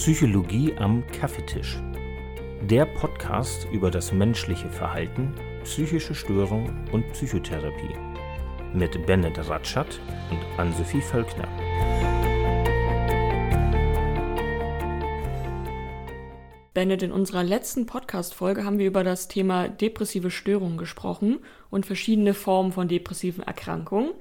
Psychologie am Kaffeetisch. Der Podcast über das menschliche Verhalten, psychische Störung und Psychotherapie. Mit Bennett Ratschat und Ann-Sophie Völkner. Bennett, in unserer letzten Podcast-Folge haben wir über das Thema depressive Störungen gesprochen und verschiedene Formen von depressiven Erkrankungen.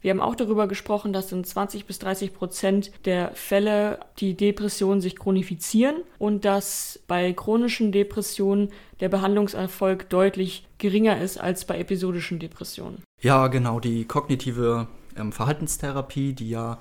Wir haben auch darüber gesprochen, dass in 20 bis 30 Prozent der Fälle die Depressionen sich chronifizieren und dass bei chronischen Depressionen der Behandlungserfolg deutlich geringer ist als bei episodischen Depressionen. Ja, genau, die kognitive ähm, Verhaltenstherapie, die ja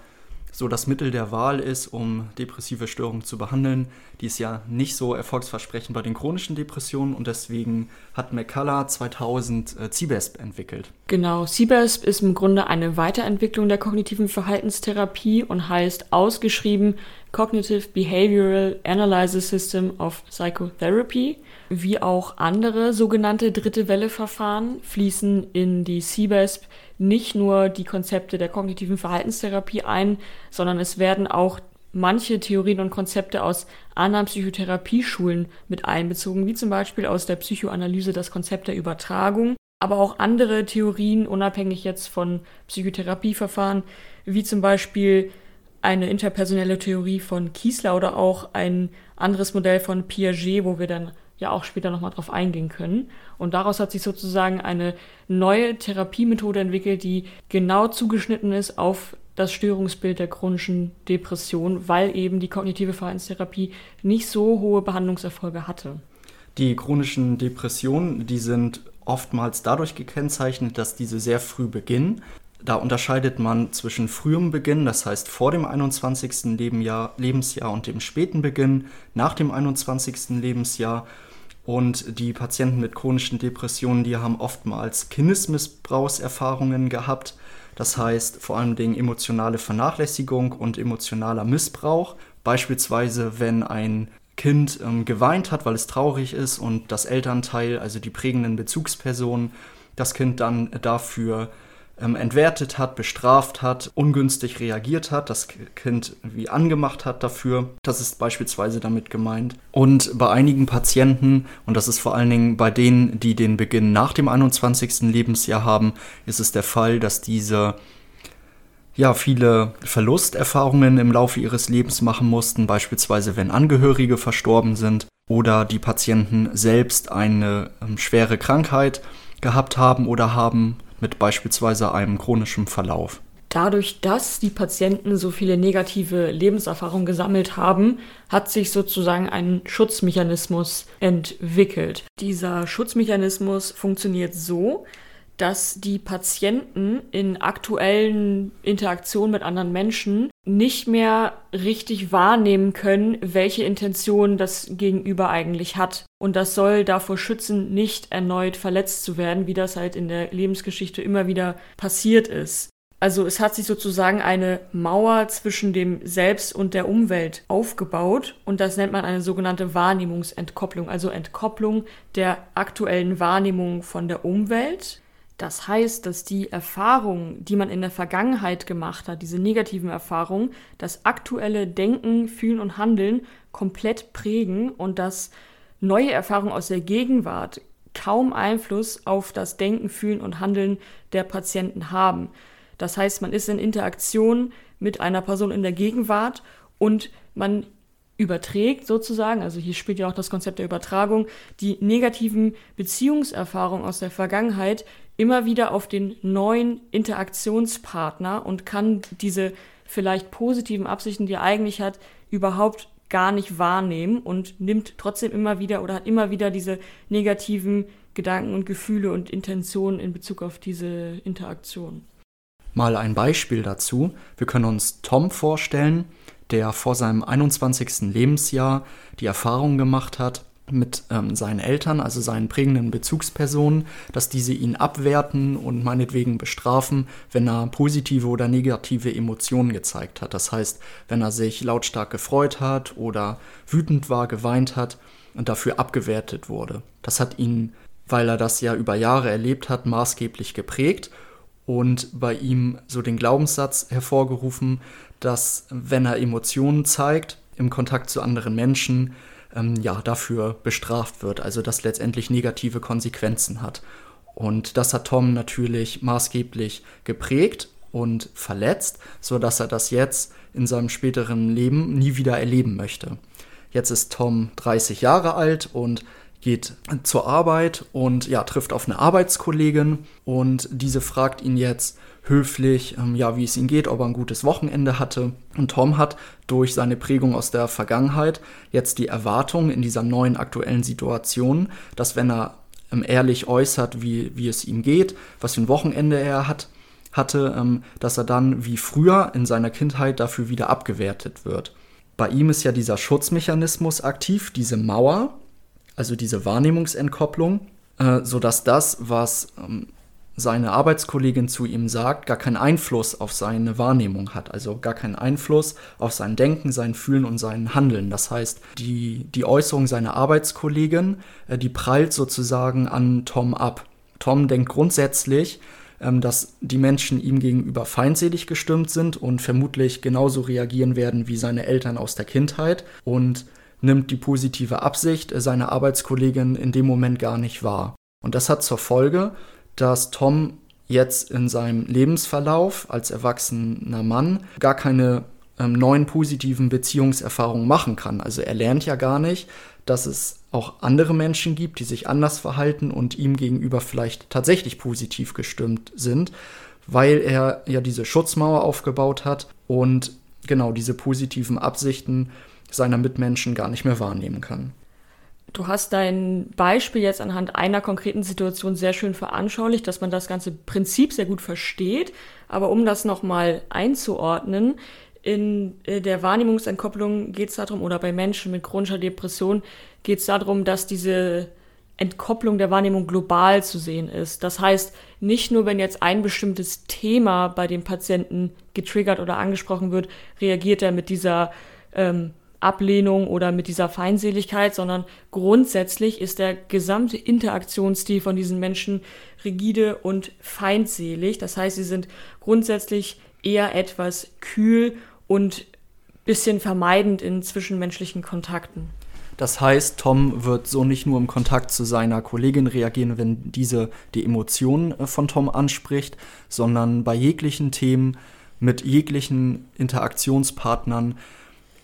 so das Mittel der Wahl ist, um depressive Störungen zu behandeln. Die ist ja nicht so erfolgsversprechend bei den chronischen Depressionen und deswegen hat McCullough 2000 äh, CBESP entwickelt. Genau, CBESP ist im Grunde eine Weiterentwicklung der kognitiven Verhaltenstherapie und heißt ausgeschrieben Cognitive Behavioral Analysis System of Psychotherapy. Wie auch andere sogenannte dritte Welle Verfahren fließen in die CBESP nicht nur die Konzepte der kognitiven Verhaltenstherapie ein, sondern es werden auch manche Theorien und Konzepte aus anderen Psychotherapieschulen mit einbezogen, wie zum Beispiel aus der Psychoanalyse das Konzept der Übertragung, aber auch andere Theorien, unabhängig jetzt von Psychotherapieverfahren, wie zum Beispiel eine interpersonelle Theorie von Kiesler oder auch ein anderes Modell von Piaget, wo wir dann ja auch später nochmal drauf eingehen können. Und daraus hat sich sozusagen eine neue Therapiemethode entwickelt, die genau zugeschnitten ist auf das Störungsbild der chronischen Depression, weil eben die kognitive Verhaltenstherapie nicht so hohe Behandlungserfolge hatte. Die chronischen Depressionen, die sind oftmals dadurch gekennzeichnet, dass diese sehr früh beginnen. Da unterscheidet man zwischen frühem Beginn, das heißt vor dem 21. Lebensjahr und dem späten Beginn nach dem 21. Lebensjahr. Und die Patienten mit chronischen Depressionen, die haben oftmals Kindesmissbrauchserfahrungen gehabt. Das heißt vor allen Dingen emotionale Vernachlässigung und emotionaler Missbrauch. Beispielsweise, wenn ein Kind ähm, geweint hat, weil es traurig ist und das Elternteil, also die prägenden Bezugspersonen, das Kind dann dafür ähm, entwertet hat, bestraft hat, ungünstig reagiert hat, das Kind wie angemacht hat dafür. Das ist beispielsweise damit gemeint. Und bei einigen Patienten, und das ist vor allen Dingen bei denen, die den Beginn nach dem 21. Lebensjahr haben, ist es der Fall, dass diese ja, viele Verlusterfahrungen im Laufe ihres Lebens machen mussten, beispielsweise wenn Angehörige verstorben sind oder die Patienten selbst eine ähm, schwere Krankheit gehabt haben oder haben mit beispielsweise einem chronischen Verlauf. Dadurch, dass die Patienten so viele negative Lebenserfahrungen gesammelt haben, hat sich sozusagen ein Schutzmechanismus entwickelt. Dieser Schutzmechanismus funktioniert so, dass die Patienten in aktuellen Interaktionen mit anderen Menschen nicht mehr richtig wahrnehmen können, welche Intention das Gegenüber eigentlich hat. Und das soll davor schützen, nicht erneut verletzt zu werden, wie das halt in der Lebensgeschichte immer wieder passiert ist. Also es hat sich sozusagen eine Mauer zwischen dem Selbst und der Umwelt aufgebaut und das nennt man eine sogenannte Wahrnehmungsentkopplung, also Entkopplung der aktuellen Wahrnehmung von der Umwelt das heißt, dass die Erfahrungen, die man in der Vergangenheit gemacht hat, diese negativen Erfahrungen, das aktuelle Denken, Fühlen und Handeln komplett prägen und dass neue Erfahrungen aus der Gegenwart kaum Einfluss auf das Denken, Fühlen und Handeln der Patienten haben. Das heißt, man ist in Interaktion mit einer Person in der Gegenwart und man überträgt sozusagen, also hier spielt ja auch das Konzept der Übertragung, die negativen Beziehungserfahrungen aus der Vergangenheit immer wieder auf den neuen Interaktionspartner und kann diese vielleicht positiven Absichten, die er eigentlich hat, überhaupt gar nicht wahrnehmen und nimmt trotzdem immer wieder oder hat immer wieder diese negativen Gedanken und Gefühle und Intentionen in Bezug auf diese Interaktion. Mal ein Beispiel dazu. Wir können uns Tom vorstellen, der vor seinem 21. Lebensjahr die Erfahrung gemacht hat mit ähm, seinen Eltern, also seinen prägenden Bezugspersonen, dass diese ihn abwerten und meinetwegen bestrafen, wenn er positive oder negative Emotionen gezeigt hat. Das heißt, wenn er sich lautstark gefreut hat oder wütend war, geweint hat und dafür abgewertet wurde. Das hat ihn, weil er das ja über Jahre erlebt hat, maßgeblich geprägt und bei ihm so den Glaubenssatz hervorgerufen, dass wenn er Emotionen zeigt, im Kontakt zu anderen Menschen ähm, ja dafür bestraft wird, also das letztendlich negative Konsequenzen hat. Und das hat Tom natürlich maßgeblich geprägt und verletzt, sodass er das jetzt in seinem späteren Leben nie wieder erleben möchte. Jetzt ist Tom 30 Jahre alt und geht zur Arbeit und ja, trifft auf eine Arbeitskollegin und diese fragt ihn jetzt höflich, ähm, ja, wie es ihm geht, ob er ein gutes Wochenende hatte. Und Tom hat durch seine Prägung aus der Vergangenheit jetzt die Erwartung in dieser neuen aktuellen Situation, dass wenn er ähm, ehrlich äußert, wie, wie es ihm geht, was für ein Wochenende er hat, hatte, ähm, dass er dann wie früher in seiner Kindheit dafür wieder abgewertet wird. Bei ihm ist ja dieser Schutzmechanismus aktiv, diese Mauer, also diese Wahrnehmungsentkopplung, äh, sodass das, was ähm, seine Arbeitskollegin zu ihm sagt, gar keinen Einfluss auf seine Wahrnehmung hat, also gar keinen Einfluss auf sein Denken, sein Fühlen und sein Handeln. Das heißt, die, die Äußerung seiner Arbeitskollegin, äh, die prallt sozusagen an Tom ab. Tom denkt grundsätzlich, ähm, dass die Menschen ihm gegenüber feindselig gestimmt sind und vermutlich genauso reagieren werden wie seine Eltern aus der Kindheit und nimmt die positive Absicht seiner Arbeitskollegin in dem Moment gar nicht wahr. Und das hat zur Folge, dass Tom jetzt in seinem Lebensverlauf als erwachsener Mann gar keine ähm, neuen positiven Beziehungserfahrungen machen kann. Also er lernt ja gar nicht, dass es auch andere Menschen gibt, die sich anders verhalten und ihm gegenüber vielleicht tatsächlich positiv gestimmt sind, weil er ja diese Schutzmauer aufgebaut hat und genau diese positiven Absichten seiner Mitmenschen gar nicht mehr wahrnehmen kann. Du hast dein Beispiel jetzt anhand einer konkreten Situation sehr schön veranschaulicht, dass man das ganze Prinzip sehr gut versteht. Aber um das nochmal einzuordnen, in äh, der Wahrnehmungsentkopplung geht es darum, oder bei Menschen mit chronischer Depression geht es darum, dass diese Entkopplung der Wahrnehmung global zu sehen ist. Das heißt, nicht nur wenn jetzt ein bestimmtes Thema bei dem Patienten getriggert oder angesprochen wird, reagiert er mit dieser ähm, Ablehnung oder mit dieser Feindseligkeit, sondern grundsätzlich ist der gesamte Interaktionsstil von diesen Menschen rigide und feindselig. Das heißt, sie sind grundsätzlich eher etwas kühl und bisschen vermeidend in zwischenmenschlichen Kontakten. Das heißt, Tom wird so nicht nur im Kontakt zu seiner Kollegin reagieren, wenn diese die Emotionen äh, von Tom anspricht, sondern bei jeglichen Themen mit jeglichen Interaktionspartnern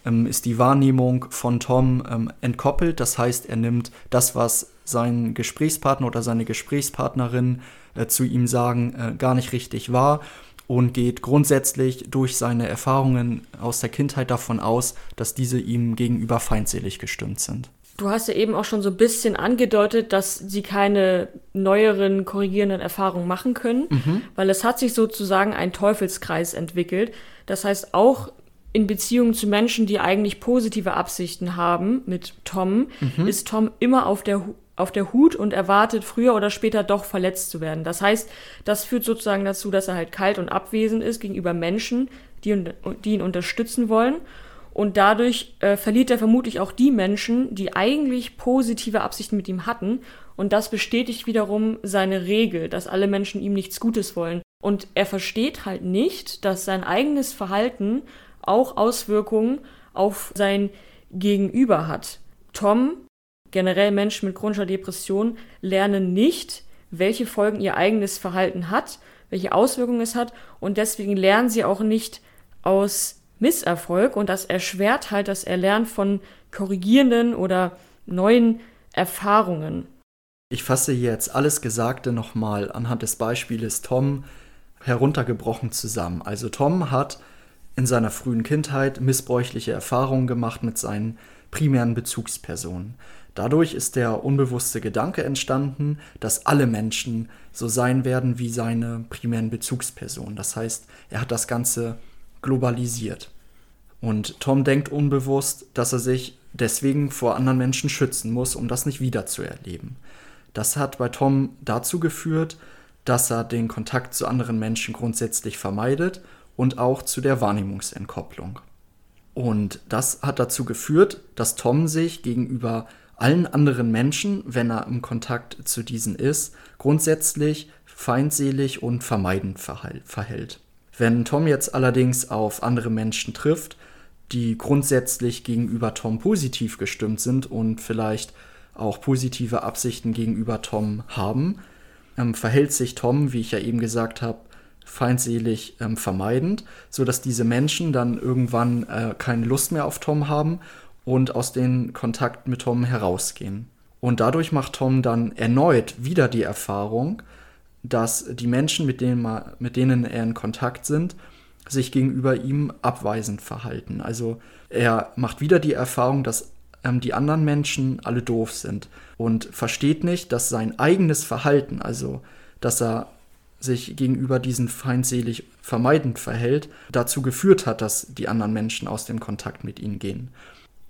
ähm, ist die Wahrnehmung von Tom ähm, entkoppelt. Das heißt, er nimmt das, was sein Gesprächspartner oder seine Gesprächspartnerin äh, zu ihm sagen, äh, gar nicht richtig wahr und geht grundsätzlich durch seine Erfahrungen aus der Kindheit davon aus, dass diese ihm gegenüber feindselig gestimmt sind. Du hast ja eben auch schon so ein bisschen angedeutet, dass sie keine neueren korrigierenden Erfahrungen machen können, mhm. weil es hat sich sozusagen ein Teufelskreis entwickelt. Das heißt, auch in Beziehungen zu Menschen, die eigentlich positive Absichten haben mit Tom, mhm. ist Tom immer auf der, auf der Hut und erwartet früher oder später doch verletzt zu werden. Das heißt, das führt sozusagen dazu, dass er halt kalt und abwesend ist gegenüber Menschen, die, die ihn unterstützen wollen. Und dadurch äh, verliert er vermutlich auch die Menschen, die eigentlich positive Absichten mit ihm hatten. Und das bestätigt wiederum seine Regel, dass alle Menschen ihm nichts Gutes wollen. Und er versteht halt nicht, dass sein eigenes Verhalten auch Auswirkungen auf sein Gegenüber hat. Tom, generell Menschen mit chronischer Depression, lernen nicht, welche Folgen ihr eigenes Verhalten hat, welche Auswirkungen es hat und deswegen lernen sie auch nicht aus Misserfolg und das erschwert halt das Erlernen von korrigierenden oder neuen Erfahrungen. Ich fasse jetzt alles Gesagte nochmal anhand des Beispieles Tom heruntergebrochen zusammen. Also Tom hat in seiner frühen Kindheit missbräuchliche Erfahrungen gemacht mit seinen primären Bezugspersonen. Dadurch ist der unbewusste Gedanke entstanden, dass alle Menschen so sein werden wie seine primären Bezugspersonen. Das heißt, er hat das Ganze globalisiert. Und Tom denkt unbewusst, dass er sich deswegen vor anderen Menschen schützen muss, um das nicht wieder zu erleben. Das hat bei Tom dazu geführt, dass er den Kontakt zu anderen Menschen grundsätzlich vermeidet und auch zu der Wahrnehmungsentkopplung. Und das hat dazu geführt, dass Tom sich gegenüber allen anderen Menschen, wenn er im Kontakt zu diesen ist, grundsätzlich feindselig und vermeidend verhält. Wenn Tom jetzt allerdings auf andere Menschen trifft, die grundsätzlich gegenüber Tom positiv gestimmt sind und vielleicht auch positive Absichten gegenüber Tom haben, ähm, verhält sich Tom, wie ich ja eben gesagt habe, feindselig ähm, vermeidend, sodass diese Menschen dann irgendwann äh, keine Lust mehr auf Tom haben und aus dem Kontakt mit Tom herausgehen. Und dadurch macht Tom dann erneut wieder die Erfahrung, dass die Menschen, mit denen, man, mit denen er in Kontakt sind, sich gegenüber ihm abweisend verhalten. Also er macht wieder die Erfahrung, dass ähm, die anderen Menschen alle doof sind und versteht nicht, dass sein eigenes Verhalten, also dass er sich gegenüber diesen feindselig vermeidend verhält, dazu geführt hat, dass die anderen Menschen aus dem Kontakt mit ihm gehen.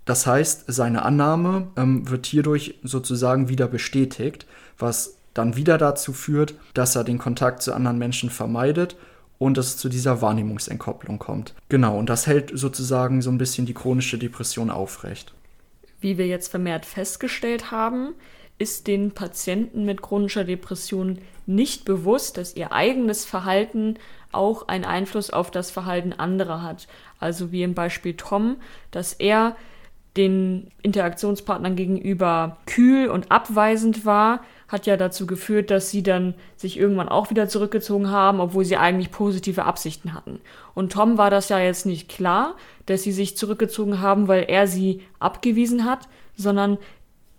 Das heißt, seine Annahme ähm, wird hierdurch sozusagen wieder bestätigt, was dann wieder dazu führt, dass er den Kontakt zu anderen Menschen vermeidet und es zu dieser Wahrnehmungsentkopplung kommt. Genau, und das hält sozusagen so ein bisschen die chronische Depression aufrecht. Wie wir jetzt vermehrt festgestellt haben, ist den Patienten mit chronischer Depression nicht bewusst, dass ihr eigenes Verhalten auch einen Einfluss auf das Verhalten anderer hat. Also wie im Beispiel Tom, dass er den Interaktionspartnern gegenüber kühl und abweisend war, hat ja dazu geführt, dass sie dann sich irgendwann auch wieder zurückgezogen haben, obwohl sie eigentlich positive Absichten hatten. Und Tom war das ja jetzt nicht klar, dass sie sich zurückgezogen haben, weil er sie abgewiesen hat, sondern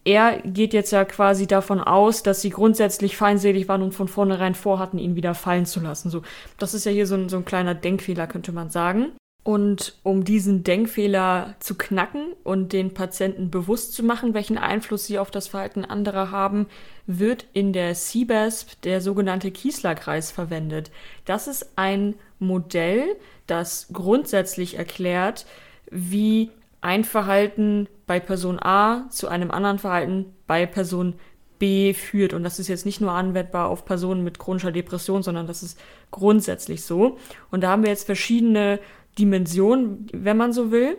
er geht jetzt ja quasi davon aus, dass sie grundsätzlich feindselig waren und von vornherein vorhatten, ihn wieder fallen zu lassen. So, das ist ja hier so ein, so ein kleiner Denkfehler, könnte man sagen. Und um diesen Denkfehler zu knacken und den Patienten bewusst zu machen, welchen Einfluss sie auf das Verhalten anderer haben, wird in der CBASP der sogenannte Kiesler-Kreis verwendet. Das ist ein Modell, das grundsätzlich erklärt, wie ein Verhalten bei Person A zu einem anderen Verhalten bei Person B führt. Und das ist jetzt nicht nur anwendbar auf Personen mit chronischer Depression, sondern das ist grundsätzlich so. Und da haben wir jetzt verschiedene Dimensionen, wenn man so will.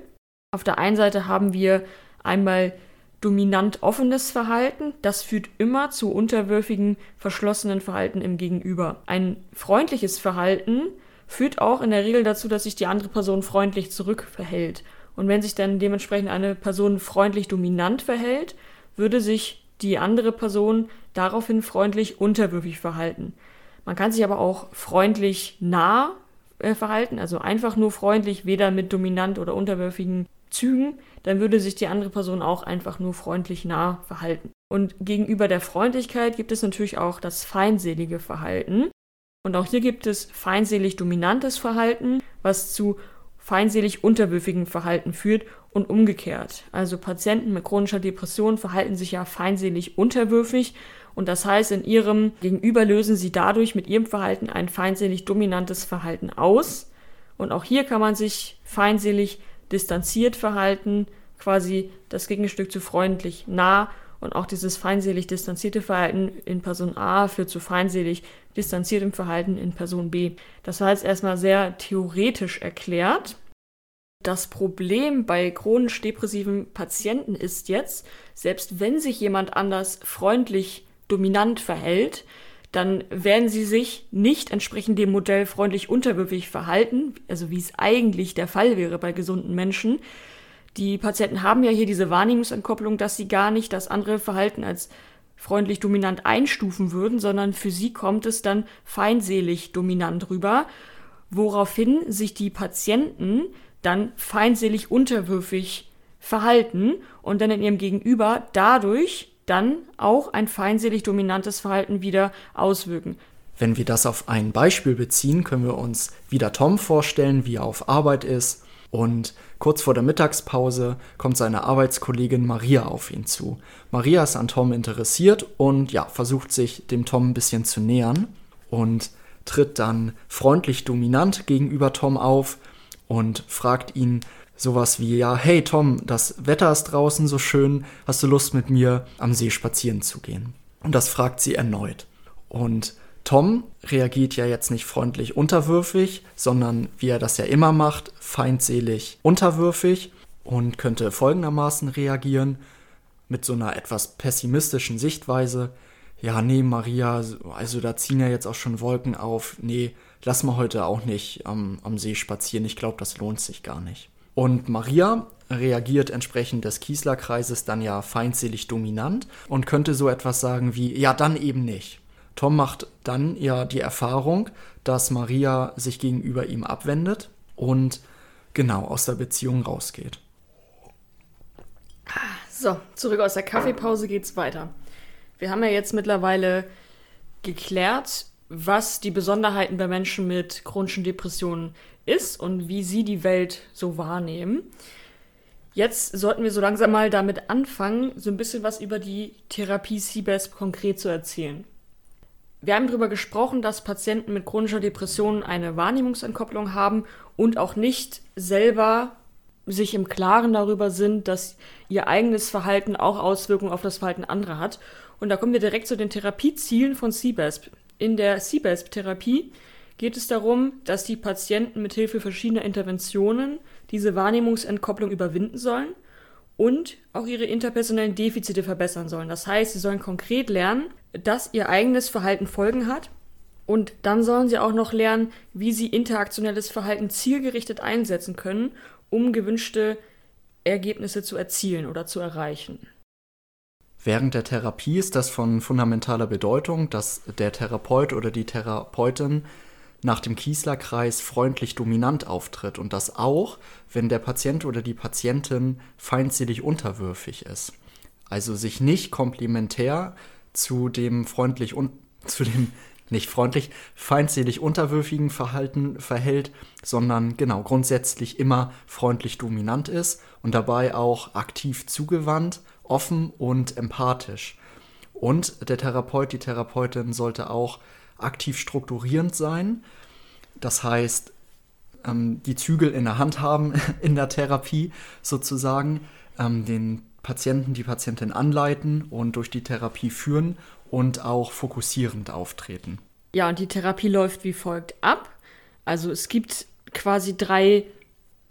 Auf der einen Seite haben wir einmal dominant offenes Verhalten, das führt immer zu unterwürfigen, verschlossenen Verhalten im Gegenüber. Ein freundliches Verhalten führt auch in der Regel dazu, dass sich die andere Person freundlich zurückverhält. Und wenn sich dann dementsprechend eine Person freundlich dominant verhält, würde sich die andere Person daraufhin freundlich unterwürfig verhalten. Man kann sich aber auch freundlich nah äh, verhalten, also einfach nur freundlich, weder mit dominant oder unterwürfigen Zügen, dann würde sich die andere Person auch einfach nur freundlich nah verhalten. Und gegenüber der Freundlichkeit gibt es natürlich auch das feindselige Verhalten. Und auch hier gibt es feindselig dominantes Verhalten, was zu feindselig unterwürfigen Verhalten führt und umgekehrt. Also Patienten mit chronischer Depression verhalten sich ja feindselig unterwürfig und das heißt, in ihrem Gegenüber lösen sie dadurch mit ihrem Verhalten ein feindselig dominantes Verhalten aus. Und auch hier kann man sich feindselig distanziert verhalten, quasi das Gegenstück zu freundlich nah. Und auch dieses feindselig distanzierte Verhalten in Person A führt zu feindselig distanziertem Verhalten in Person B. Das war jetzt erstmal sehr theoretisch erklärt. Das Problem bei chronisch depressiven Patienten ist jetzt, selbst wenn sich jemand anders freundlich dominant verhält, dann werden sie sich nicht entsprechend dem Modell freundlich unterwürfig verhalten, also wie es eigentlich der Fall wäre bei gesunden Menschen. Die Patienten haben ja hier diese Wahrnehmungsentkopplung, dass sie gar nicht das andere Verhalten als freundlich dominant einstufen würden, sondern für sie kommt es dann feindselig dominant rüber, woraufhin sich die Patienten dann feindselig unterwürfig verhalten und dann in ihrem Gegenüber dadurch dann auch ein feindselig dominantes Verhalten wieder auswirken. Wenn wir das auf ein Beispiel beziehen, können wir uns wieder Tom vorstellen, wie er auf Arbeit ist. Und kurz vor der Mittagspause kommt seine Arbeitskollegin Maria auf ihn zu. Maria ist an Tom interessiert und ja, versucht sich dem Tom ein bisschen zu nähern und tritt dann freundlich dominant gegenüber Tom auf und fragt ihn, Sowas wie, ja, hey Tom, das Wetter ist draußen so schön, hast du Lust mit mir am See spazieren zu gehen? Und das fragt sie erneut. Und Tom reagiert ja jetzt nicht freundlich unterwürfig, sondern wie er das ja immer macht, feindselig unterwürfig und könnte folgendermaßen reagieren mit so einer etwas pessimistischen Sichtweise. Ja, nee, Maria, also da ziehen ja jetzt auch schon Wolken auf. Nee, lass mal heute auch nicht am, am See spazieren. Ich glaube, das lohnt sich gar nicht. Und Maria reagiert entsprechend des Kiesler-Kreises dann ja feindselig dominant und könnte so etwas sagen wie, ja, dann eben nicht. Tom macht dann ja die Erfahrung, dass Maria sich gegenüber ihm abwendet und genau aus der Beziehung rausgeht. So, zurück aus der Kaffeepause geht's weiter. Wir haben ja jetzt mittlerweile geklärt, was die Besonderheiten bei Menschen mit chronischen Depressionen ist und wie sie die Welt so wahrnehmen. Jetzt sollten wir so langsam mal damit anfangen, so ein bisschen was über die Therapie CBESP konkret zu erzählen. Wir haben darüber gesprochen, dass Patienten mit chronischer Depression eine Wahrnehmungsentkopplung haben und auch nicht selber sich im Klaren darüber sind, dass ihr eigenes Verhalten auch Auswirkungen auf das Verhalten anderer hat. Und da kommen wir direkt zu den Therapiezielen von CBESP. In der CBESP-Therapie geht es darum, dass die Patienten mit Hilfe verschiedener Interventionen diese Wahrnehmungsentkopplung überwinden sollen und auch ihre interpersonellen Defizite verbessern sollen. Das heißt, sie sollen konkret lernen, dass ihr eigenes Verhalten Folgen hat und dann sollen sie auch noch lernen, wie sie interaktionelles Verhalten zielgerichtet einsetzen können, um gewünschte Ergebnisse zu erzielen oder zu erreichen. Während der Therapie ist das von fundamentaler Bedeutung, dass der Therapeut oder die Therapeutin nach dem Kiesler-Kreis freundlich dominant auftritt und das auch, wenn der Patient oder die Patientin feindselig unterwürfig ist. Also sich nicht komplementär zu dem freundlich und zu dem nicht freundlich, feindselig unterwürfigen Verhalten verhält, sondern genau grundsätzlich immer freundlich dominant ist und dabei auch aktiv zugewandt, offen und empathisch. Und der Therapeut, die Therapeutin sollte auch aktiv strukturierend sein. Das heißt, ähm, die Zügel in der Hand haben in der Therapie sozusagen, ähm, den Patienten, die Patientin anleiten und durch die Therapie führen und auch fokussierend auftreten. Ja, und die Therapie läuft wie folgt ab. Also es gibt quasi drei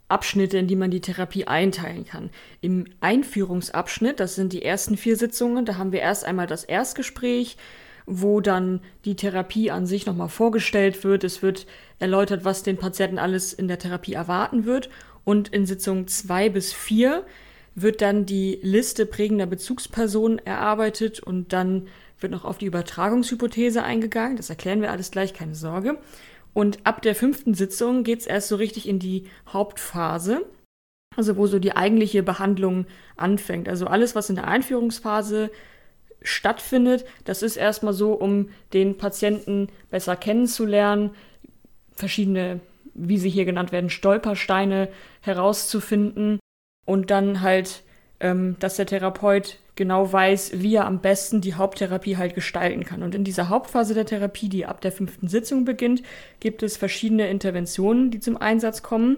Abschnitte, in die man die Therapie einteilen kann. Im Einführungsabschnitt, das sind die ersten vier Sitzungen, da haben wir erst einmal das Erstgespräch, wo dann die Therapie an sich nochmal vorgestellt wird. Es wird erläutert, was den Patienten alles in der Therapie erwarten wird. Und in Sitzung zwei bis vier wird dann die Liste prägender Bezugspersonen erarbeitet und dann wird noch auf die Übertragungshypothese eingegangen. Das erklären wir alles gleich, keine Sorge. Und ab der fünften Sitzung geht es erst so richtig in die Hauptphase, also wo so die eigentliche Behandlung anfängt. Also alles, was in der Einführungsphase stattfindet, das ist erstmal so, um den Patienten besser kennenzulernen, verschiedene, wie sie hier genannt werden, Stolpersteine herauszufinden und dann halt, ähm, dass der Therapeut genau weiß, wie er am besten die Haupttherapie halt gestalten kann. Und in dieser Hauptphase der Therapie, die ab der fünften Sitzung beginnt, gibt es verschiedene Interventionen, die zum Einsatz kommen.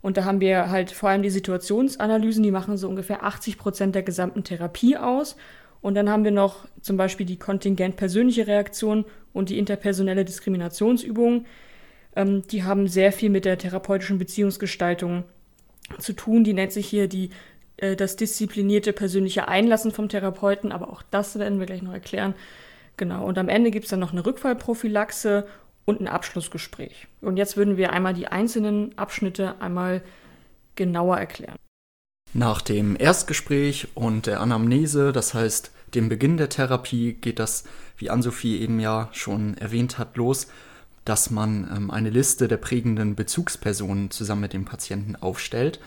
Und da haben wir halt vor allem die Situationsanalysen, die machen so ungefähr 80 Prozent der gesamten Therapie aus. Und dann haben wir noch zum Beispiel die kontingent persönliche Reaktion und die interpersonelle Diskriminationsübung. Ähm, die haben sehr viel mit der therapeutischen Beziehungsgestaltung zu tun. Die nennt sich hier die äh, das disziplinierte persönliche Einlassen vom Therapeuten, aber auch das werden wir gleich noch erklären. Genau, und am Ende gibt es dann noch eine Rückfallprophylaxe und ein Abschlussgespräch. Und jetzt würden wir einmal die einzelnen Abschnitte einmal genauer erklären. Nach dem Erstgespräch und der Anamnese, das heißt dem Beginn der Therapie, geht das, wie Ann-Sophie eben ja schon erwähnt hat, los, dass man ähm, eine Liste der prägenden Bezugspersonen zusammen mit dem Patienten aufstellt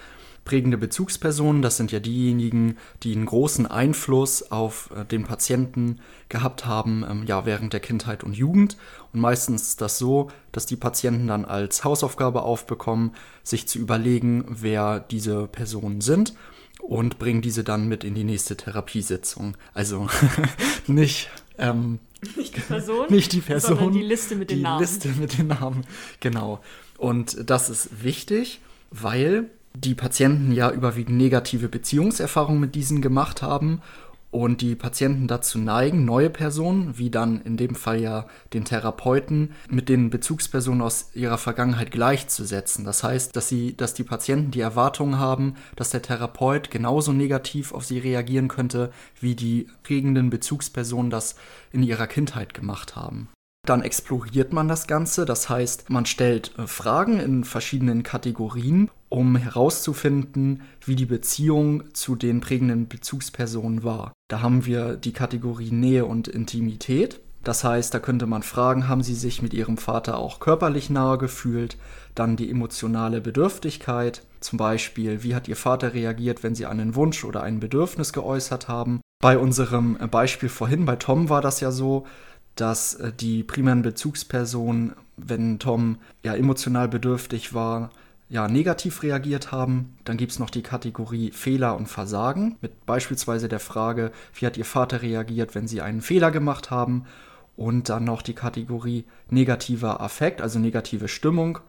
prägende Bezugspersonen, das sind ja diejenigen, die einen großen Einfluss auf äh, den Patienten gehabt haben, ähm, ja, während der Kindheit und Jugend. Und meistens ist das so, dass die Patienten dann als Hausaufgabe aufbekommen, sich zu überlegen, wer diese Personen sind und bringen diese dann mit in die nächste Therapiesitzung. Also nicht ähm, nicht die Person, nicht die Person, sondern die Liste mit den die Namen. Liste mit den Namen, genau. Und das ist wichtig, weil die Patienten ja überwiegend negative Beziehungserfahrungen mit diesen gemacht haben und die Patienten dazu neigen, neue Personen, wie dann in dem Fall ja den Therapeuten, mit den Bezugspersonen aus ihrer Vergangenheit gleichzusetzen. Das heißt, dass sie, dass die Patienten die Erwartung haben, dass der Therapeut genauso negativ auf sie reagieren könnte, wie die prägenden Bezugspersonen das in ihrer Kindheit gemacht haben. Dann exploriert man das Ganze, das heißt, man stellt äh, Fragen in verschiedenen Kategorien um herauszufinden, wie die Beziehung zu den prägenden Bezugspersonen war. Da haben wir die Kategorie Nähe und Intimität. Das heißt, da könnte man fragen, haben Sie sich mit Ihrem Vater auch körperlich nahe gefühlt? Dann die emotionale Bedürftigkeit, zum Beispiel, wie hat Ihr Vater reagiert, wenn Sie einen Wunsch oder ein Bedürfnis geäußert haben? Bei unserem Beispiel vorhin, bei Tom war das ja so, dass äh, die primären Bezugspersonen, wenn Tom ja emotional bedürftig war, ja, negativ reagiert haben. Dann gibt es noch die Kategorie Fehler und Versagen mit beispielsweise der Frage, wie hat Ihr Vater reagiert, wenn Sie einen Fehler gemacht haben? Und dann noch die Kategorie negativer Affekt, also negative Stimmung.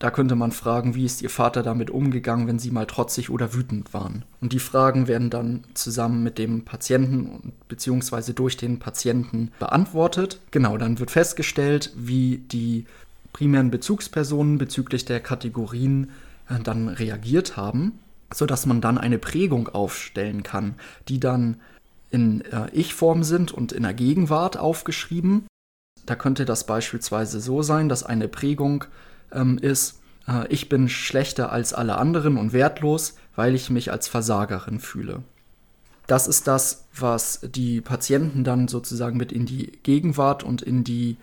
Da könnte man fragen, wie ist Ihr Vater damit umgegangen, wenn Sie mal trotzig oder wütend waren? Und die Fragen werden dann zusammen mit dem Patienten bzw. durch den Patienten beantwortet. Genau, dann wird festgestellt, wie die primären Bezugspersonen bezüglich der Kategorien äh, dann reagiert haben, sodass man dann eine Prägung aufstellen kann, die dann in äh, Ich-Form sind und in der Gegenwart aufgeschrieben. Da könnte das beispielsweise so sein, dass eine Prägung ähm, ist, äh, ich bin schlechter als alle anderen und wertlos, weil ich mich als Versagerin fühle. Das ist das, was die Patienten dann sozusagen mit in die Gegenwart und in die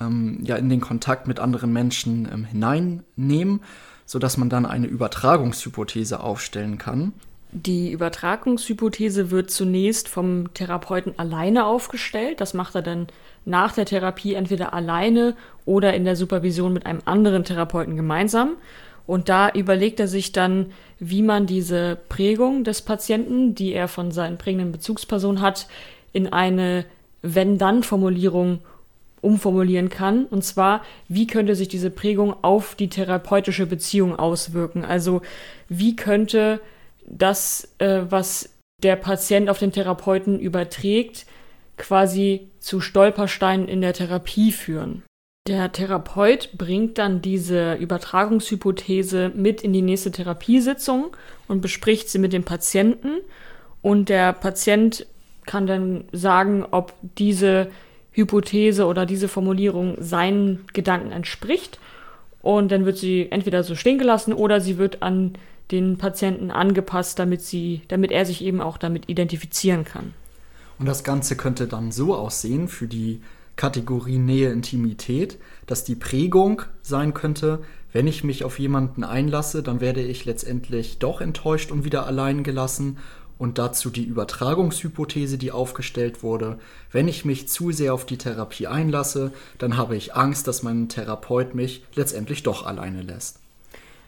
ähm, ja in den Kontakt mit anderen Menschen ähm, hineinnehmen, sodass man dann eine Übertragungshypothese aufstellen kann. Die Übertragungshypothese wird zunächst vom Therapeuten alleine aufgestellt. Das macht er dann nach der Therapie entweder alleine oder in der Supervision mit einem anderen Therapeuten gemeinsam. Und da überlegt er sich dann, wie man diese Prägung des Patienten, die er von seinen prägenden Bezugspersonen hat, in eine Wenn-Dann-Formulierung umformulieren kann. Und zwar, wie könnte sich diese Prägung auf die therapeutische Beziehung auswirken? Also wie könnte das, äh, was der Patient auf den Therapeuten überträgt, quasi zu Stolpersteinen in der Therapie führen? Der Therapeut bringt dann diese Übertragungshypothese mit in die nächste Therapiesitzung und bespricht sie mit dem Patienten. Und der Patient kann dann sagen, ob diese Hypothese oder diese Formulierung seinen Gedanken entspricht. Und dann wird sie entweder so stehen gelassen oder sie wird an den Patienten angepasst, damit sie, damit er sich eben auch damit identifizieren kann. Und das Ganze könnte dann so aussehen für die Kategorie Nähe Intimität, dass die Prägung sein könnte, wenn ich mich auf jemanden einlasse, dann werde ich letztendlich doch enttäuscht und wieder allein gelassen und dazu die Übertragungshypothese, die aufgestellt wurde. Wenn ich mich zu sehr auf die Therapie einlasse, dann habe ich Angst, dass mein Therapeut mich letztendlich doch alleine lässt.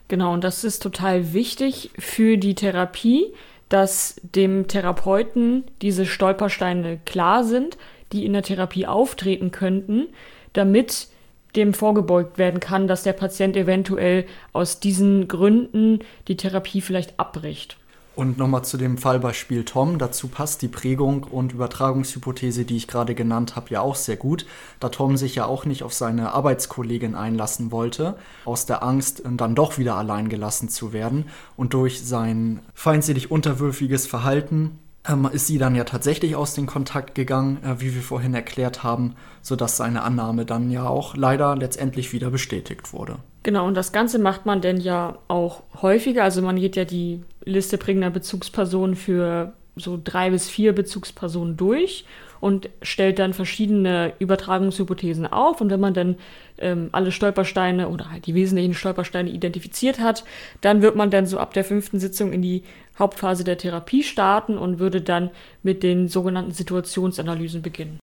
Genau, und das ist total wichtig für die Therapie, dass dem Therapeuten diese Stolpersteine klar sind, die in der Therapie auftreten könnten, damit dem vorgebeugt werden kann, dass der Patient eventuell aus diesen Gründen die Therapie vielleicht abbricht. Und nochmal zu dem Fallbeispiel Tom. Dazu passt die Prägung und Übertragungshypothese, die ich gerade genannt habe, ja auch sehr gut, da Tom sich ja auch nicht auf seine Arbeitskollegin einlassen wollte, aus der Angst, dann doch wieder allein gelassen zu werden. Und durch sein feindselig unterwürfiges Verhalten ähm, ist sie dann ja tatsächlich aus dem Kontakt gegangen, äh, wie wir vorhin erklärt haben, sodass seine Annahme dann ja auch leider letztendlich wieder bestätigt wurde. Genau, und das Ganze macht man denn ja auch häufiger. Also man geht ja die Liste prägender Bezugspersonen für so drei bis vier Bezugspersonen durch und stellt dann verschiedene Übertragungshypothesen auf. Und wenn man dann ähm, alle Stolpersteine oder halt die wesentlichen Stolpersteine identifiziert hat, dann wird man dann so ab der fünften Sitzung in die Hauptphase der Therapie starten und würde dann mit den sogenannten Situationsanalysen beginnen.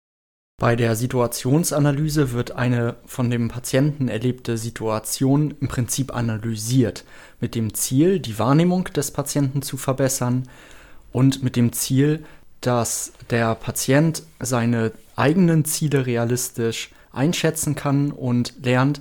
Bei der Situationsanalyse wird eine von dem Patienten erlebte Situation im Prinzip analysiert, mit dem Ziel, die Wahrnehmung des Patienten zu verbessern und mit dem Ziel, dass der Patient seine eigenen Ziele realistisch einschätzen kann und lernt,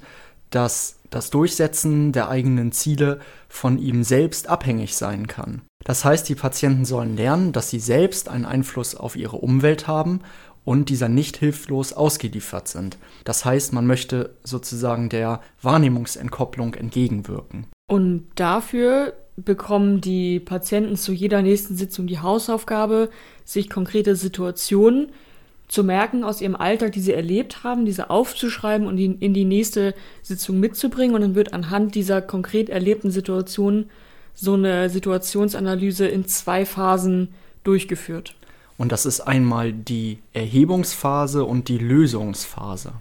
dass das Durchsetzen der eigenen Ziele von ihm selbst abhängig sein kann. Das heißt, die Patienten sollen lernen, dass sie selbst einen Einfluss auf ihre Umwelt haben und dieser nicht hilflos ausgeliefert sind. Das heißt, man möchte sozusagen der Wahrnehmungsentkopplung entgegenwirken. Und dafür bekommen die Patienten zu jeder nächsten Sitzung die Hausaufgabe, sich konkrete Situationen zu merken aus ihrem Alltag, die sie erlebt haben, diese aufzuschreiben und in die nächste Sitzung mitzubringen. Und dann wird anhand dieser konkret erlebten Situation so eine Situationsanalyse in zwei Phasen durchgeführt. Und das ist einmal die Erhebungsphase und die Lösungsphase.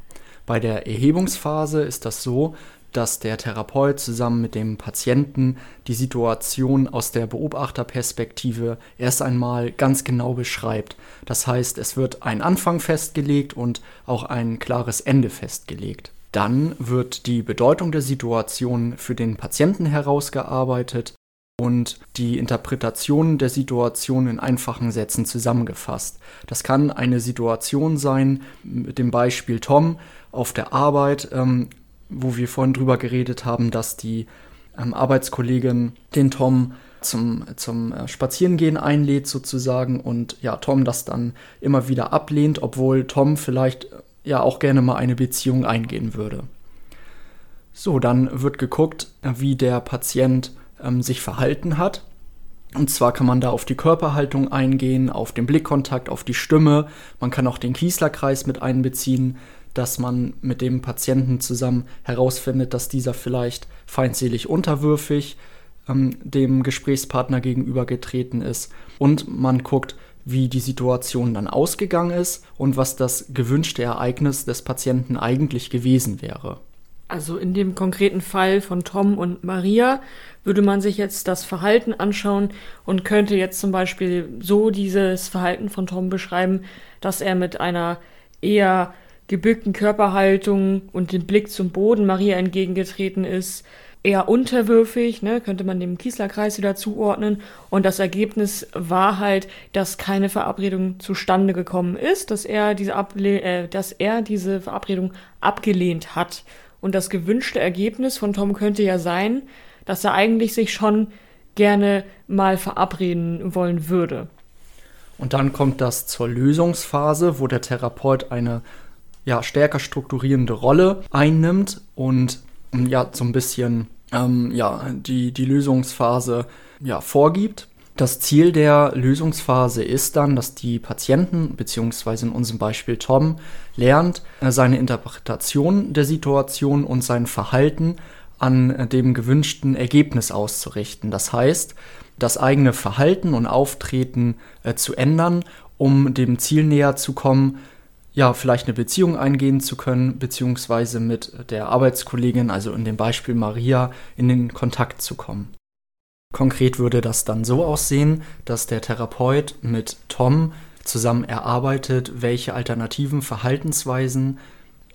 Bei der Erhebungsphase ist das so, dass der Therapeut zusammen mit dem Patienten die Situation aus der Beobachterperspektive erst einmal ganz genau beschreibt. Das heißt, es wird ein Anfang festgelegt und auch ein klares Ende festgelegt. Dann wird die Bedeutung der Situation für den Patienten herausgearbeitet und die Interpretation der Situation in einfachen Sätzen zusammengefasst. Das kann eine Situation sein, mit dem Beispiel Tom auf der Arbeit, ähm, wo wir vorhin drüber geredet haben, dass die ähm, Arbeitskollegin den Tom zum, zum äh, Spazierengehen einlädt sozusagen und ja, Tom das dann immer wieder ablehnt, obwohl Tom vielleicht äh, ja auch gerne mal eine Beziehung eingehen würde. So, dann wird geguckt, wie der Patient ähm, sich verhalten hat. Und zwar kann man da auf die Körperhaltung eingehen, auf den Blickkontakt, auf die Stimme. Man kann auch den Kieslerkreis mit einbeziehen dass man mit dem Patienten zusammen herausfindet, dass dieser vielleicht feindselig unterwürfig ähm, dem Gesprächspartner gegenübergetreten ist. Und man guckt, wie die Situation dann ausgegangen ist und was das gewünschte Ereignis des Patienten eigentlich gewesen wäre. Also in dem konkreten Fall von Tom und Maria würde man sich jetzt das Verhalten anschauen und könnte jetzt zum Beispiel so dieses Verhalten von Tom beschreiben, dass er mit einer eher gebückten Körperhaltung und dem Blick zum Boden Maria entgegengetreten ist, eher unterwürfig, ne, könnte man dem Kieslerkreis wieder zuordnen. Und das Ergebnis war halt, dass keine Verabredung zustande gekommen ist, dass er diese, Able äh, dass er diese Verabredung abgelehnt hat. Und das gewünschte Ergebnis von Tom könnte ja sein, dass er eigentlich sich schon gerne mal verabreden wollen würde. Und dann kommt das zur Lösungsphase, wo der Therapeut eine ja, stärker strukturierende Rolle einnimmt und ja, so ein bisschen ähm, ja, die, die Lösungsphase ja, vorgibt. Das Ziel der Lösungsphase ist dann, dass die Patienten, beziehungsweise in unserem Beispiel Tom, lernt, äh, seine Interpretation der Situation und sein Verhalten an äh, dem gewünschten Ergebnis auszurichten. Das heißt, das eigene Verhalten und Auftreten äh, zu ändern, um dem Ziel näher zu kommen, ja, vielleicht eine Beziehung eingehen zu können, beziehungsweise mit der Arbeitskollegin, also in dem Beispiel Maria, in den Kontakt zu kommen. Konkret würde das dann so aussehen, dass der Therapeut mit Tom zusammen erarbeitet, welche alternativen Verhaltensweisen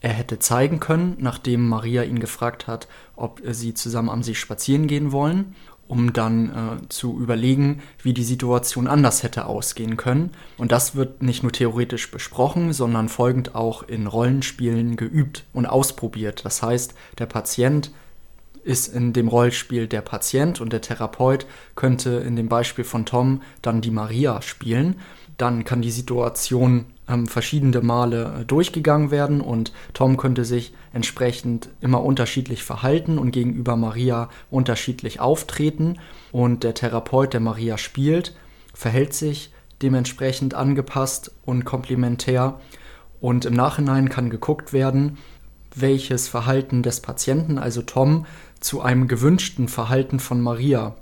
er hätte zeigen können, nachdem Maria ihn gefragt hat, ob sie zusammen am See spazieren gehen wollen um dann äh, zu überlegen, wie die Situation anders hätte ausgehen können. Und das wird nicht nur theoretisch besprochen, sondern folgend auch in Rollenspielen geübt und ausprobiert. Das heißt, der Patient ist in dem Rollenspiel der Patient und der Therapeut könnte in dem Beispiel von Tom dann die Maria spielen. Dann kann die Situation ähm, verschiedene Male äh, durchgegangen werden und Tom könnte sich entsprechend immer unterschiedlich verhalten und gegenüber Maria unterschiedlich auftreten. Und der Therapeut, der Maria spielt, verhält sich dementsprechend angepasst und komplementär. Und im Nachhinein kann geguckt werden, welches Verhalten des Patienten, also Tom, zu einem gewünschten Verhalten von Maria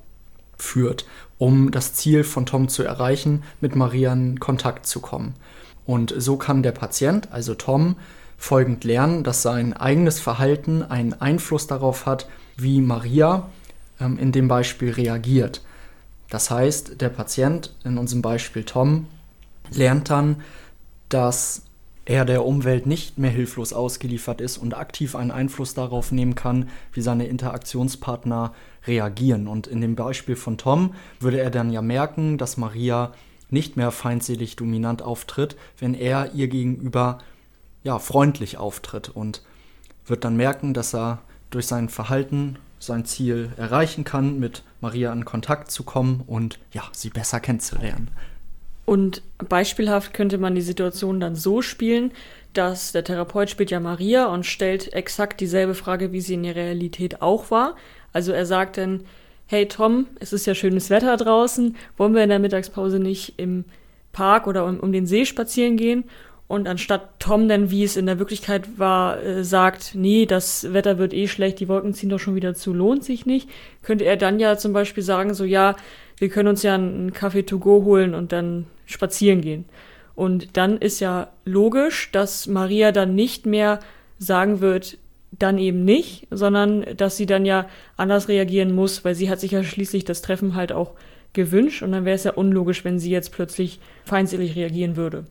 führt, um das Ziel von Tom zu erreichen, mit Maria in Kontakt zu kommen. Und so kann der Patient, also Tom, folgend lernen, dass sein eigenes Verhalten einen Einfluss darauf hat, wie Maria ähm, in dem Beispiel reagiert. Das heißt, der Patient, in unserem Beispiel Tom, lernt dann, dass er der Umwelt nicht mehr hilflos ausgeliefert ist und aktiv einen Einfluss darauf nehmen kann, wie seine Interaktionspartner reagieren. Und in dem Beispiel von Tom würde er dann ja merken, dass Maria nicht mehr feindselig dominant auftritt, wenn er ihr gegenüber ja, freundlich auftritt und wird dann merken, dass er durch sein Verhalten sein Ziel erreichen kann, mit Maria in Kontakt zu kommen und ja, sie besser kennenzulernen. Und beispielhaft könnte man die Situation dann so spielen, dass der Therapeut spielt ja Maria und stellt exakt dieselbe Frage, wie sie in der Realität auch war. Also er sagt dann, hey Tom, es ist ja schönes Wetter draußen, wollen wir in der Mittagspause nicht im Park oder um, um den See spazieren gehen? und anstatt Tom dann, wie es in der Wirklichkeit war, äh, sagt, nee, das Wetter wird eh schlecht, die Wolken ziehen doch schon wieder zu, lohnt sich nicht, könnte er dann ja zum Beispiel sagen, so ja, wir können uns ja einen Kaffee to go holen und dann spazieren gehen. Und dann ist ja logisch, dass Maria dann nicht mehr sagen wird, dann eben nicht, sondern dass sie dann ja anders reagieren muss, weil sie hat sich ja schließlich das Treffen halt auch gewünscht und dann wäre es ja unlogisch, wenn sie jetzt plötzlich feindselig reagieren würde.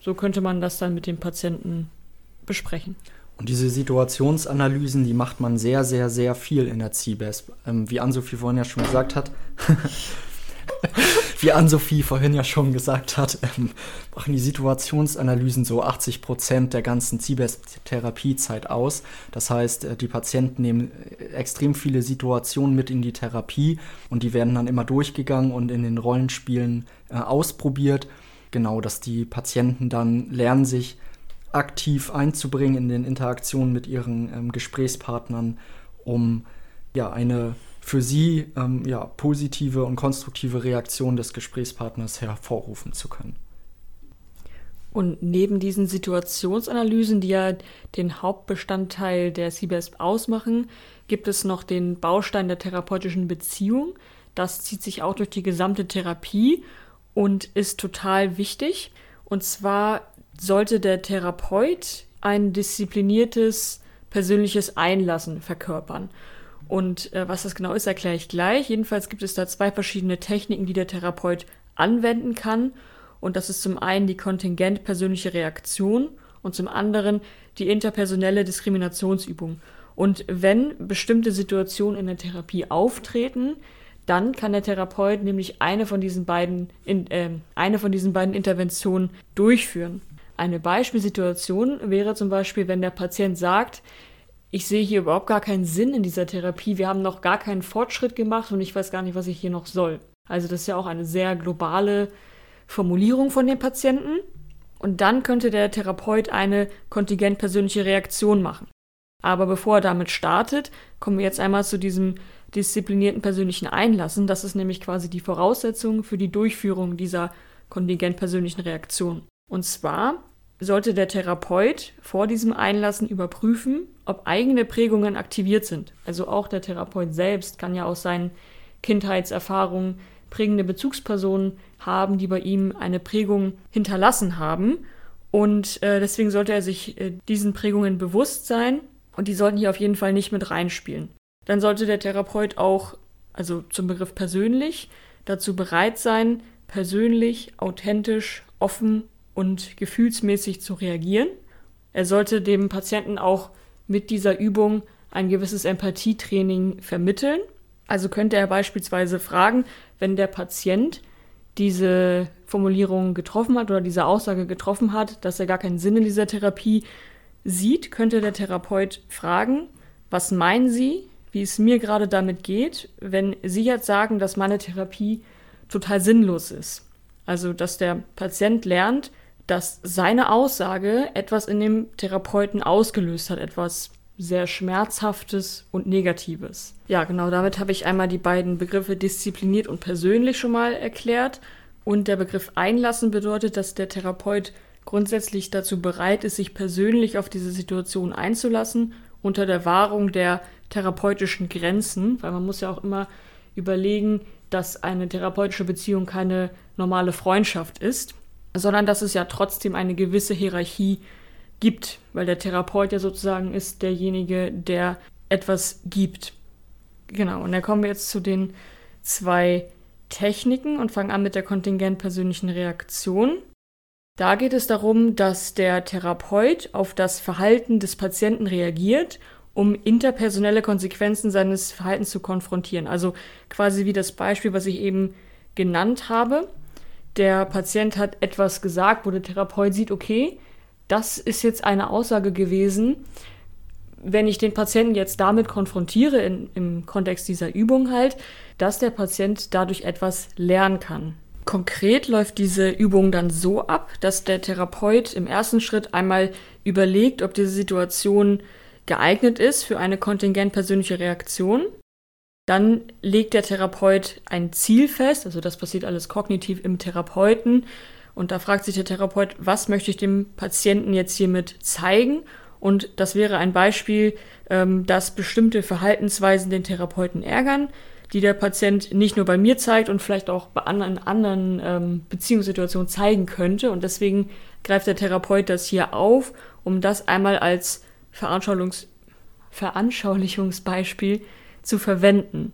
So könnte man das dann mit dem Patienten besprechen. Und diese Situationsanalysen, die macht man sehr, sehr, sehr viel in der CBES. Ähm, wie Ann-Sophie vorhin ja schon gesagt hat, wie Ann-Sophie vorhin ja schon gesagt hat, ähm, machen die Situationsanalysen so 80 Prozent der ganzen CBES-Therapiezeit aus. Das heißt, äh, die Patienten nehmen äh, extrem viele Situationen mit in die Therapie und die werden dann immer durchgegangen und in den Rollenspielen äh, ausprobiert genau, dass die Patienten dann lernen, sich aktiv einzubringen in den Interaktionen mit ihren ähm, Gesprächspartnern, um ja eine für sie ähm, ja, positive und konstruktive Reaktion des Gesprächspartners hervorrufen zu können. Und neben diesen Situationsanalysen, die ja den Hauptbestandteil der CBS ausmachen, gibt es noch den Baustein der therapeutischen Beziehung. Das zieht sich auch durch die gesamte Therapie und ist total wichtig. Und zwar sollte der Therapeut ein diszipliniertes persönliches Einlassen verkörpern. Und äh, was das genau ist, erkläre ich gleich. Jedenfalls gibt es da zwei verschiedene Techniken, die der Therapeut anwenden kann. Und das ist zum einen die kontingent persönliche Reaktion und zum anderen die interpersonelle Diskriminationsübung. Und wenn bestimmte Situationen in der Therapie auftreten, dann kann der Therapeut nämlich eine von diesen beiden, in, äh, eine von diesen beiden Interventionen durchführen. Eine Beispielsituation wäre zum Beispiel, wenn der Patient sagt, ich sehe hier überhaupt gar keinen Sinn in dieser Therapie, wir haben noch gar keinen Fortschritt gemacht und ich weiß gar nicht, was ich hier noch soll. Also das ist ja auch eine sehr globale Formulierung von dem Patienten. Und dann könnte der Therapeut eine kontingent persönliche Reaktion machen. Aber bevor er damit startet, kommen wir jetzt einmal zu diesem disziplinierten persönlichen Einlassen. Das ist nämlich quasi die Voraussetzung für die Durchführung dieser kontingent persönlichen Reaktion. Und zwar sollte der Therapeut vor diesem Einlassen überprüfen, ob eigene Prägungen aktiviert sind. Also auch der Therapeut selbst kann ja aus seinen Kindheitserfahrungen prägende Bezugspersonen haben, die bei ihm eine Prägung hinterlassen haben. Und äh, deswegen sollte er sich äh, diesen Prägungen bewusst sein und die sollten hier auf jeden Fall nicht mit reinspielen dann sollte der Therapeut auch, also zum Begriff persönlich, dazu bereit sein, persönlich, authentisch, offen und gefühlsmäßig zu reagieren. Er sollte dem Patienten auch mit dieser Übung ein gewisses Empathietraining vermitteln. Also könnte er beispielsweise fragen, wenn der Patient diese Formulierung getroffen hat oder diese Aussage getroffen hat, dass er gar keinen Sinn in dieser Therapie sieht, könnte der Therapeut fragen, was meinen Sie, wie es mir gerade damit geht, wenn Sie jetzt sagen, dass meine Therapie total sinnlos ist. Also, dass der Patient lernt, dass seine Aussage etwas in dem Therapeuten ausgelöst hat, etwas sehr Schmerzhaftes und Negatives. Ja, genau, damit habe ich einmal die beiden Begriffe diszipliniert und persönlich schon mal erklärt. Und der Begriff einlassen bedeutet, dass der Therapeut grundsätzlich dazu bereit ist, sich persönlich auf diese Situation einzulassen, unter der Wahrung der therapeutischen Grenzen, weil man muss ja auch immer überlegen, dass eine therapeutische Beziehung keine normale Freundschaft ist, sondern dass es ja trotzdem eine gewisse Hierarchie gibt, weil der Therapeut ja sozusagen ist derjenige, der etwas gibt. Genau, und da kommen wir jetzt zu den zwei Techniken und fangen an mit der kontingent persönlichen Reaktion. Da geht es darum, dass der Therapeut auf das Verhalten des Patienten reagiert um interpersonelle Konsequenzen seines Verhaltens zu konfrontieren. Also quasi wie das Beispiel, was ich eben genannt habe. Der Patient hat etwas gesagt, wo der Therapeut sieht, okay, das ist jetzt eine Aussage gewesen. Wenn ich den Patienten jetzt damit konfrontiere, in, im Kontext dieser Übung halt, dass der Patient dadurch etwas lernen kann. Konkret läuft diese Übung dann so ab, dass der Therapeut im ersten Schritt einmal überlegt, ob diese Situation geeignet ist für eine kontingent persönliche Reaktion. Dann legt der Therapeut ein Ziel fest, also das passiert alles kognitiv im Therapeuten. Und da fragt sich der Therapeut, was möchte ich dem Patienten jetzt hiermit zeigen? Und das wäre ein Beispiel, ähm, dass bestimmte Verhaltensweisen den Therapeuten ärgern, die der Patient nicht nur bei mir zeigt und vielleicht auch bei anderen, anderen ähm, Beziehungssituationen zeigen könnte. Und deswegen greift der Therapeut das hier auf, um das einmal als Veranschaulichungs Veranschaulichungsbeispiel zu verwenden.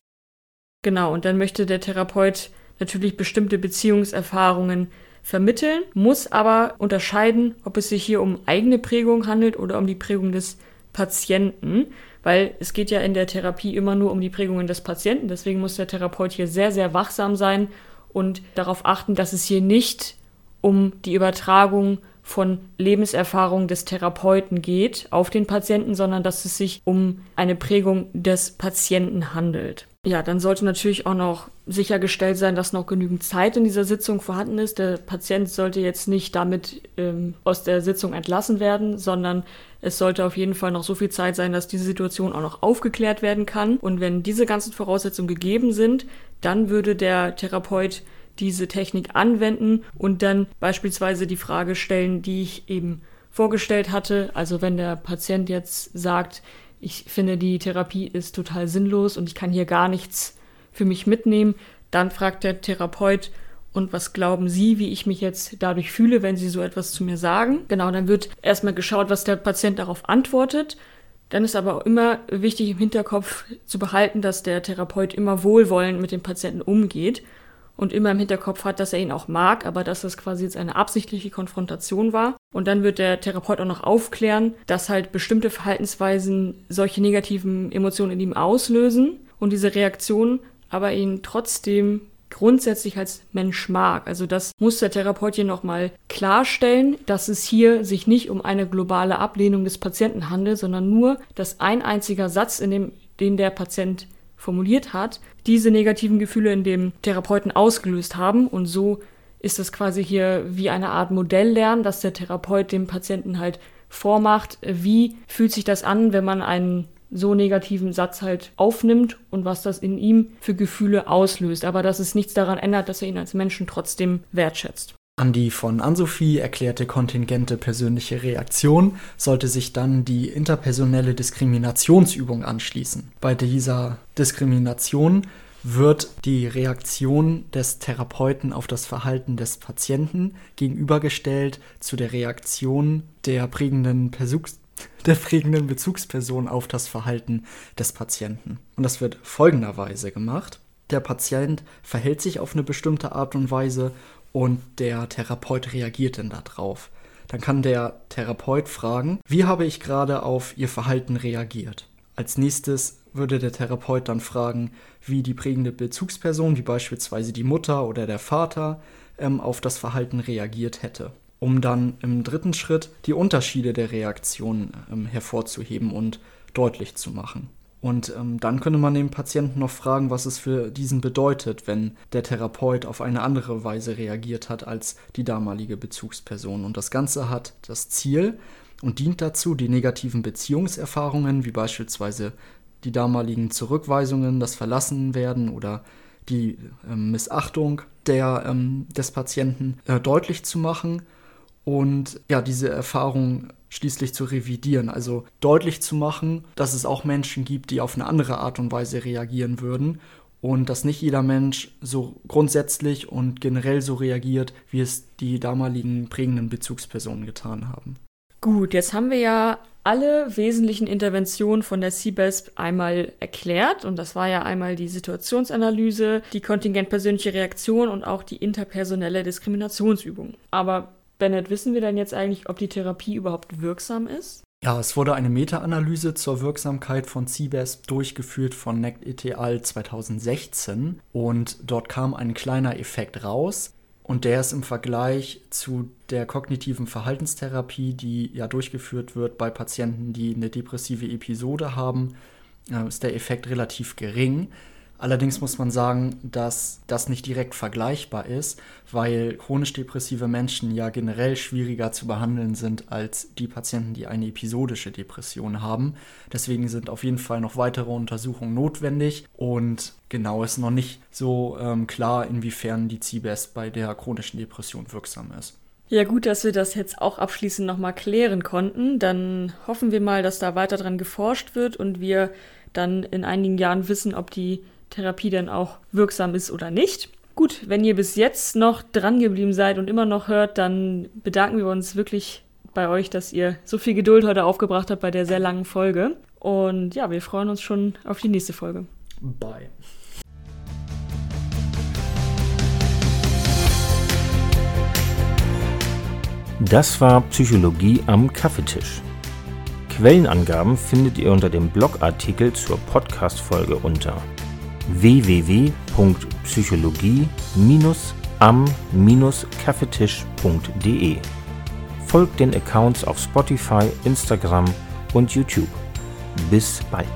Genau, und dann möchte der Therapeut natürlich bestimmte Beziehungserfahrungen vermitteln, muss aber unterscheiden, ob es sich hier um eigene Prägung handelt oder um die Prägung des Patienten, weil es geht ja in der Therapie immer nur um die Prägungen des Patienten. Deswegen muss der Therapeut hier sehr, sehr wachsam sein und darauf achten, dass es hier nicht um die Übertragung von Lebenserfahrung des Therapeuten geht auf den Patienten, sondern dass es sich um eine Prägung des Patienten handelt. Ja, dann sollte natürlich auch noch sichergestellt sein, dass noch genügend Zeit in dieser Sitzung vorhanden ist. Der Patient sollte jetzt nicht damit ähm, aus der Sitzung entlassen werden, sondern es sollte auf jeden Fall noch so viel Zeit sein, dass diese Situation auch noch aufgeklärt werden kann. Und wenn diese ganzen Voraussetzungen gegeben sind, dann würde der Therapeut diese Technik anwenden und dann beispielsweise die Frage stellen, die ich eben vorgestellt hatte. Also wenn der Patient jetzt sagt, ich finde, die Therapie ist total sinnlos und ich kann hier gar nichts für mich mitnehmen. Dann fragt der Therapeut, und was glauben Sie, wie ich mich jetzt dadurch fühle, wenn Sie so etwas zu mir sagen? Genau, dann wird erstmal geschaut, was der Patient darauf antwortet. Dann ist aber auch immer wichtig im Hinterkopf zu behalten, dass der Therapeut immer wohlwollend mit dem Patienten umgeht und immer im Hinterkopf hat, dass er ihn auch mag, aber dass das quasi jetzt eine absichtliche Konfrontation war. Und dann wird der Therapeut auch noch aufklären, dass halt bestimmte Verhaltensweisen solche negativen Emotionen in ihm auslösen und diese Reaktion aber ihn trotzdem grundsätzlich als Mensch mag. Also das muss der Therapeut hier nochmal klarstellen, dass es hier sich nicht um eine globale Ablehnung des Patienten handelt, sondern nur, dass ein einziger Satz, in dem den der Patient formuliert hat, diese negativen Gefühle in dem Therapeuten ausgelöst haben. Und so ist es quasi hier wie eine Art Modelllernen, dass der Therapeut dem Patienten halt vormacht, wie fühlt sich das an, wenn man einen so negativen Satz halt aufnimmt und was das in ihm für Gefühle auslöst. Aber dass es nichts daran ändert, dass er ihn als Menschen trotzdem wertschätzt. An die von Ann-Sophie erklärte kontingente persönliche Reaktion sollte sich dann die interpersonelle Diskriminationsübung anschließen. Bei dieser Diskrimination wird die Reaktion des Therapeuten auf das Verhalten des Patienten gegenübergestellt zu der Reaktion der prägenden, Bezugs der prägenden Bezugsperson auf das Verhalten des Patienten. Und das wird folgenderweise gemacht. Der Patient verhält sich auf eine bestimmte Art und Weise und der Therapeut reagiert dann darauf. Dann kann der Therapeut fragen, wie habe ich gerade auf Ihr Verhalten reagiert? Als nächstes würde der Therapeut dann fragen, wie die prägende Bezugsperson, wie beispielsweise die Mutter oder der Vater, ähm, auf das Verhalten reagiert hätte, um dann im dritten Schritt die Unterschiede der Reaktion ähm, hervorzuheben und deutlich zu machen. Und ähm, dann könnte man den Patienten noch fragen, was es für diesen bedeutet, wenn der Therapeut auf eine andere Weise reagiert hat als die damalige Bezugsperson. Und das Ganze hat das Ziel und dient dazu, die negativen Beziehungserfahrungen, wie beispielsweise die damaligen Zurückweisungen, das Verlassenwerden oder die äh, Missachtung der, ähm, des Patienten äh, deutlich zu machen und ja, diese Erfahrung schließlich zu revidieren, also deutlich zu machen, dass es auch Menschen gibt, die auf eine andere Art und Weise reagieren würden und dass nicht jeder Mensch so grundsätzlich und generell so reagiert, wie es die damaligen prägenden Bezugspersonen getan haben. Gut, jetzt haben wir ja alle wesentlichen Interventionen von der CBESP einmal erklärt und das war ja einmal die Situationsanalyse, die kontingentpersönliche Reaktion und auch die interpersonelle Diskriminationsübung. Aber Bennett, wissen wir denn jetzt eigentlich, ob die Therapie überhaupt wirksam ist? Ja, es wurde eine Meta-Analyse zur Wirksamkeit von CBESP durchgeführt von NECT et al. 2016 und dort kam ein kleiner Effekt raus und der ist im Vergleich zu der kognitiven Verhaltenstherapie, die ja durchgeführt wird bei Patienten, die eine depressive Episode haben, äh, ist der Effekt relativ gering. Allerdings muss man sagen, dass das nicht direkt vergleichbar ist, weil chronisch depressive Menschen ja generell schwieriger zu behandeln sind als die Patienten, die eine episodische Depression haben. Deswegen sind auf jeden Fall noch weitere Untersuchungen notwendig und genau ist noch nicht so ähm, klar, inwiefern die CBS bei der chronischen Depression wirksam ist. Ja, gut, dass wir das jetzt auch abschließend nochmal klären konnten. Dann hoffen wir mal, dass da weiter dran geforscht wird und wir dann in einigen Jahren wissen, ob die Therapie denn auch wirksam ist oder nicht. Gut, wenn ihr bis jetzt noch dran geblieben seid und immer noch hört, dann bedanken wir uns wirklich bei euch, dass ihr so viel Geduld heute aufgebracht habt bei der sehr langen Folge. Und ja, wir freuen uns schon auf die nächste Folge. Bye. Das war Psychologie am Kaffeetisch. Quellenangaben findet ihr unter dem Blogartikel zur Podcast-Folge unter www.psychologie-am-kaffeetisch.de. Folgt den Accounts auf Spotify, Instagram und YouTube. Bis bald.